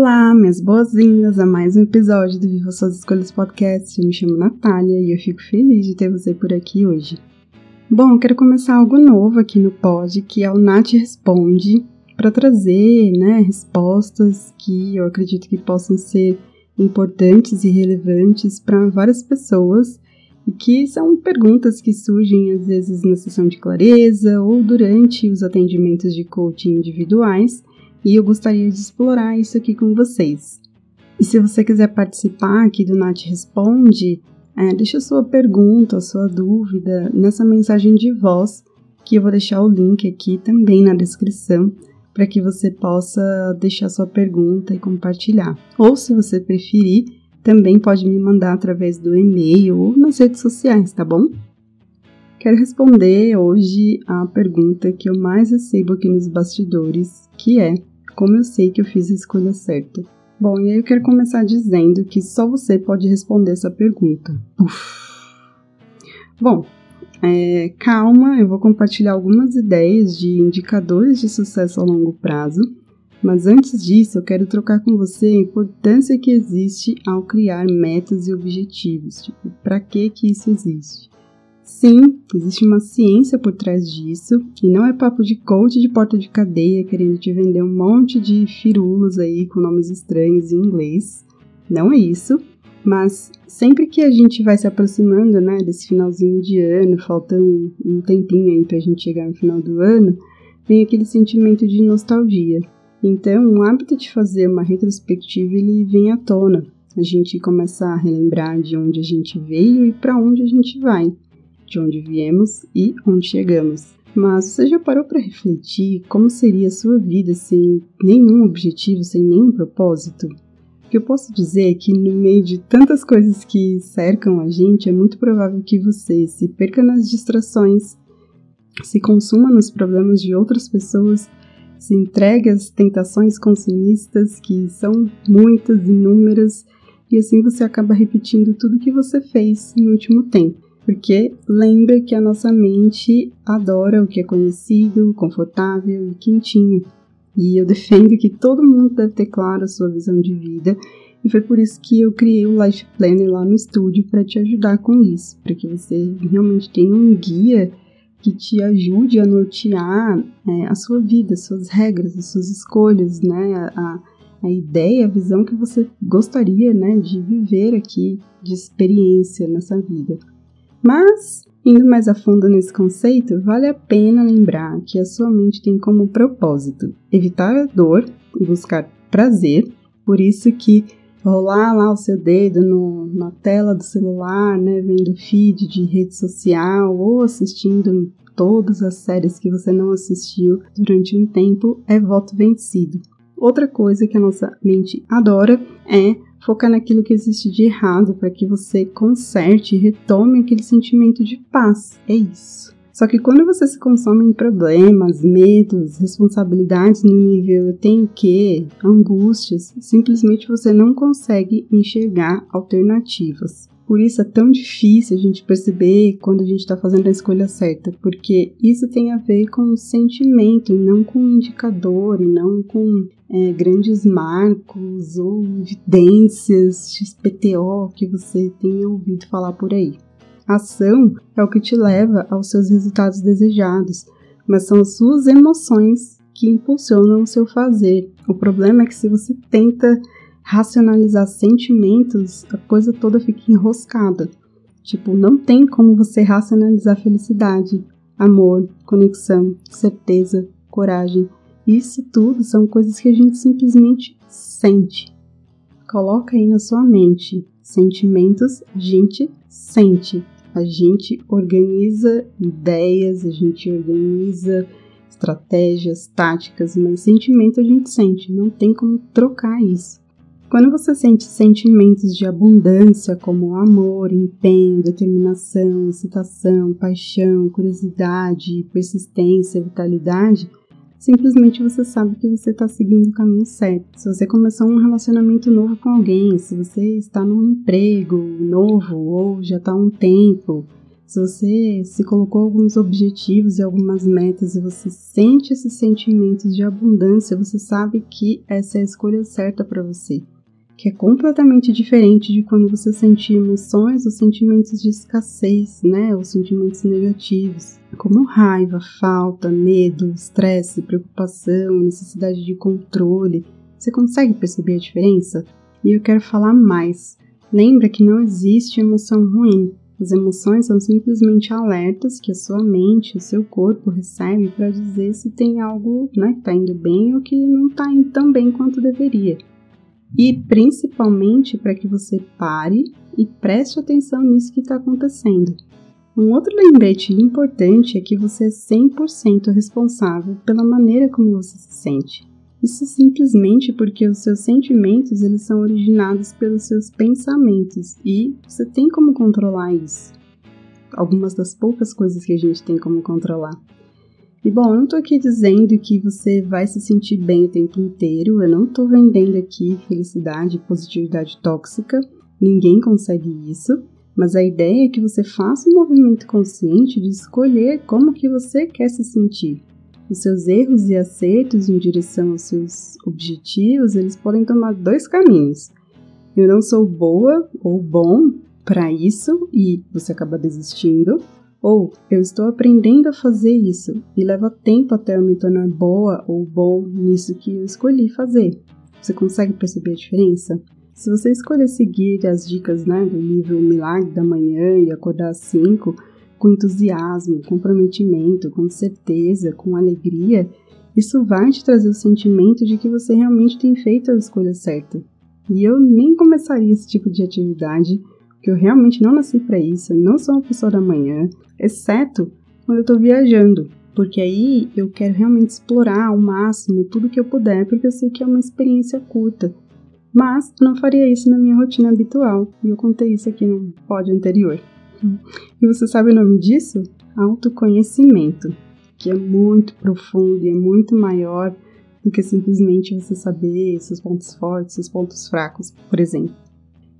Olá, minhas boas-vindas a mais um episódio do Viva Suas Escolhas Podcast. Eu me chamo Natália e eu fico feliz de ter você por aqui hoje. Bom, eu quero começar algo novo aqui no pod, que é o Nath Responde, para trazer né, respostas que eu acredito que possam ser importantes e relevantes para várias pessoas e que são perguntas que surgem às vezes na sessão de clareza ou durante os atendimentos de coaching individuais e eu gostaria de explorar isso aqui com vocês. E se você quiser participar aqui do Nath Responde, é, deixa sua pergunta, sua dúvida nessa mensagem de voz, que eu vou deixar o link aqui também na descrição, para que você possa deixar sua pergunta e compartilhar. Ou se você preferir, também pode me mandar através do e-mail ou nas redes sociais, tá bom? Quero responder hoje a pergunta que eu mais recebo aqui nos bastidores, que é: como eu sei que eu fiz a escolha certa? Bom, e aí eu quero começar dizendo que só você pode responder essa pergunta. Uf. Bom, é, calma, eu vou compartilhar algumas ideias de indicadores de sucesso a longo prazo, mas antes disso eu quero trocar com você a importância que existe ao criar metas e objetivos. Tipo, para que que isso existe? Sim, existe uma ciência por trás disso, e não é papo de coach de porta de cadeia querendo te vender um monte de firulos aí com nomes estranhos em inglês. Não é isso, mas sempre que a gente vai se aproximando, né, desse finalzinho de ano, faltando um tempinho aí pra gente chegar no final do ano, vem aquele sentimento de nostalgia. Então, o hábito de fazer uma retrospectiva, ele vem à tona. A gente começa a relembrar de onde a gente veio e para onde a gente vai de onde viemos e onde chegamos. Mas você já parou para refletir como seria a sua vida sem nenhum objetivo, sem nenhum propósito? O que eu posso dizer é que no meio de tantas coisas que cercam a gente, é muito provável que você se perca nas distrações, se consuma nos problemas de outras pessoas, se entregue às tentações consumistas, que são muitas, inúmeras, e assim você acaba repetindo tudo que você fez no último tempo porque lembra que a nossa mente adora o que é conhecido, confortável e quentinho. E eu defendo que todo mundo deve ter claro a sua visão de vida, e foi por isso que eu criei o Life Planner lá no estúdio para te ajudar com isso, para que você realmente tenha um guia que te ajude a nortear é, a sua vida, as suas regras, as suas escolhas, né? A, a ideia, a visão que você gostaria né, de viver aqui, de experiência nessa vida. Mas, indo mais a fundo nesse conceito, vale a pena lembrar que a sua mente tem como propósito evitar a dor e buscar prazer, por isso que rolar lá o seu dedo no, na tela do celular, né, vendo feed de rede social ou assistindo todas as séries que você não assistiu durante um tempo é voto vencido. Outra coisa que a nossa mente adora é focar naquilo que existe de errado para que você conserte e retome aquele sentimento de paz. É isso. Só que quando você se consome em problemas, medos, responsabilidades no nível eu tenho que, angústias, simplesmente você não consegue enxergar alternativas. Por isso é tão difícil a gente perceber quando a gente está fazendo a escolha certa, porque isso tem a ver com o sentimento, e não com o indicador, e não com é, grandes marcos ou evidências XPTO que você tenha ouvido falar por aí. A ação é o que te leva aos seus resultados desejados, mas são as suas emoções que impulsionam o seu fazer. O problema é que se você tenta racionalizar sentimentos, a coisa toda fica enroscada. Tipo, não tem como você racionalizar felicidade, amor, conexão, certeza, coragem. Isso tudo são coisas que a gente simplesmente sente. Coloca aí na sua mente. Sentimentos a gente sente. A gente organiza ideias, a gente organiza estratégias, táticas, mas sentimento a gente sente. Não tem como trocar isso. Quando você sente sentimentos de abundância como amor, empenho, determinação, excitação, paixão, curiosidade, persistência, vitalidade, simplesmente você sabe que você está seguindo o caminho certo. Se você começou um relacionamento novo com alguém, se você está num emprego novo ou já está há um tempo, se você se colocou alguns objetivos e algumas metas e você sente esses sentimentos de abundância, você sabe que essa é a escolha certa para você. Que é completamente diferente de quando você sente emoções ou sentimentos de escassez, né? Ou sentimentos negativos, como raiva, falta, medo, estresse, preocupação, necessidade de controle. Você consegue perceber a diferença? E eu quero falar mais. Lembra que não existe emoção ruim. As emoções são simplesmente alertas que a sua mente, o seu corpo recebe para dizer se tem algo né, que está indo bem ou que não está indo tão bem quanto deveria. E principalmente para que você pare e preste atenção nisso que está acontecendo. Um outro lembrete importante é que você é 100% responsável pela maneira como você se sente. Isso simplesmente porque os seus sentimentos eles são originados pelos seus pensamentos e você tem como controlar isso. Algumas das poucas coisas que a gente tem como controlar. E bom, eu não tô aqui dizendo que você vai se sentir bem o tempo inteiro, eu não tô vendendo aqui felicidade e positividade tóxica, ninguém consegue isso, mas a ideia é que você faça um movimento consciente de escolher como que você quer se sentir. Os seus erros e acertos em direção aos seus objetivos, eles podem tomar dois caminhos. Eu não sou boa ou bom para isso e você acaba desistindo, ou eu estou aprendendo a fazer isso e leva tempo até eu me tornar boa ou bom nisso que eu escolhi fazer. Você consegue perceber a diferença? Se você escolher seguir as dicas né, do livro Milagre da Manhã e acordar às 5, com entusiasmo, comprometimento, com certeza, com alegria, isso vai te trazer o sentimento de que você realmente tem feito a escolha certa. E eu nem começaria esse tipo de atividade, porque eu realmente não nasci para isso, não sou uma pessoa da manhã, exceto quando eu estou viajando, porque aí eu quero realmente explorar ao máximo tudo que eu puder, porque eu sei que é uma experiência curta. Mas não faria isso na minha rotina habitual, e eu contei isso aqui no pódio anterior. E você sabe o nome disso? Autoconhecimento, que é muito profundo e é muito maior do que simplesmente você saber seus pontos fortes, seus pontos fracos, por exemplo.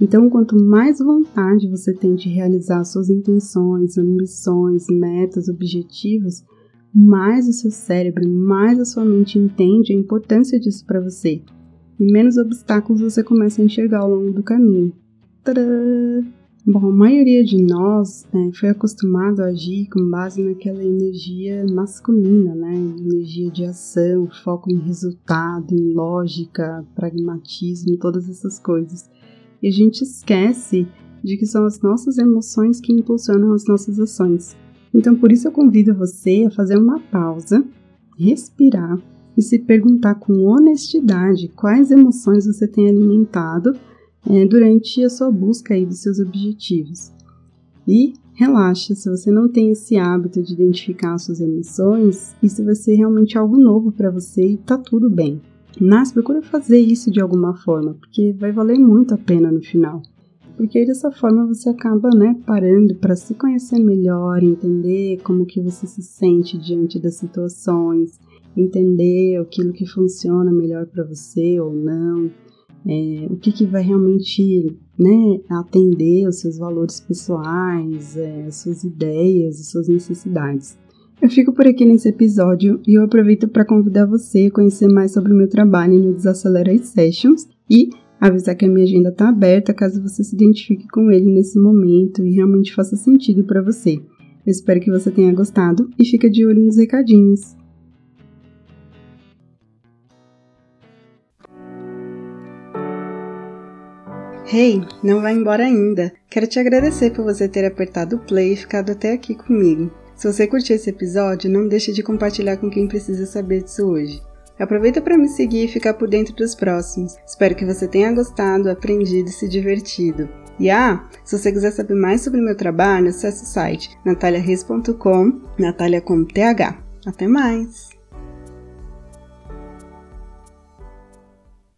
Então, quanto mais vontade você tem de realizar suas intenções, ambições, metas, objetivos, mais o seu cérebro, mais a sua mente entende a importância disso para você. E menos obstáculos você começa a enxergar ao longo do caminho. Tadã! Bom, a maioria de nós né, foi acostumado a agir com base naquela energia masculina, né? Energia de ação, foco em resultado, em lógica, pragmatismo, todas essas coisas. E a gente esquece de que são as nossas emoções que impulsionam as nossas ações. Então, por isso eu convido você a fazer uma pausa, respirar e se perguntar com honestidade quais emoções você tem alimentado é, durante a sua busca aí dos seus objetivos. E relaxa, se você não tem esse hábito de identificar suas emoções, isso vai ser realmente algo novo para você e tá tudo bem. Mas procura fazer isso de alguma forma, porque vai valer muito a pena no final. Porque dessa forma você acaba, né, parando para se conhecer melhor, entender como que você se sente diante das situações, entender aquilo que funciona melhor para você ou não é, o que, que vai realmente né, atender os seus valores pessoais, é, as suas ideias, as suas necessidades. Eu fico por aqui nesse episódio e eu aproveito para convidar você a conhecer mais sobre o meu trabalho no Desacelera Sessions e avisar que a minha agenda está aberta caso você se identifique com ele nesse momento e realmente faça sentido para você. Eu espero que você tenha gostado e fica de olho nos recadinhos. Hey, não vai embora ainda. Quero te agradecer por você ter apertado o play e ficado até aqui comigo. Se você curtiu esse episódio, não deixe de compartilhar com quem precisa saber disso hoje. Aproveita para me seguir e ficar por dentro dos próximos. Espero que você tenha gostado, aprendido e se divertido. E ah, se você quiser saber mais sobre o meu trabalho, acesse o site nataliareis.com, Natalia com TH. Até mais!